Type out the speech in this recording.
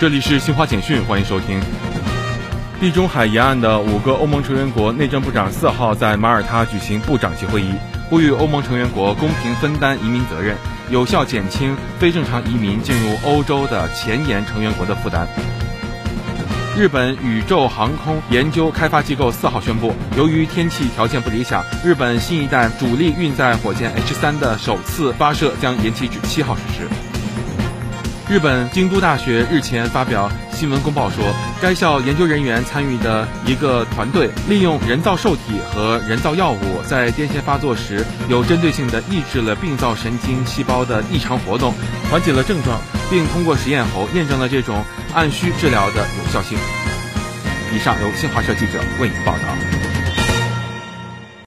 这里是新华简讯，欢迎收听。地中海沿岸的五个欧盟成员国内政部长四号在马耳他举行部长级会议，呼吁欧盟成员国公平分担移民责任，有效减轻非正常移民进入欧洲的前沿成员国的负担。日本宇宙航空研究开发机构四号宣布，由于天气条件不理想，日本新一代主力运载火箭 H 三的首次发射将延期至七号实施。日本京都大学日前发表新闻公报说，该校研究人员参与的一个团队利用人造受体和人造药物，在癫痫发作时有针对性地抑制了病灶神经细胞的异常活动，缓解了症状，并通过实验后验证了这种按需治疗的有效性。以上由新华社记者为您报道。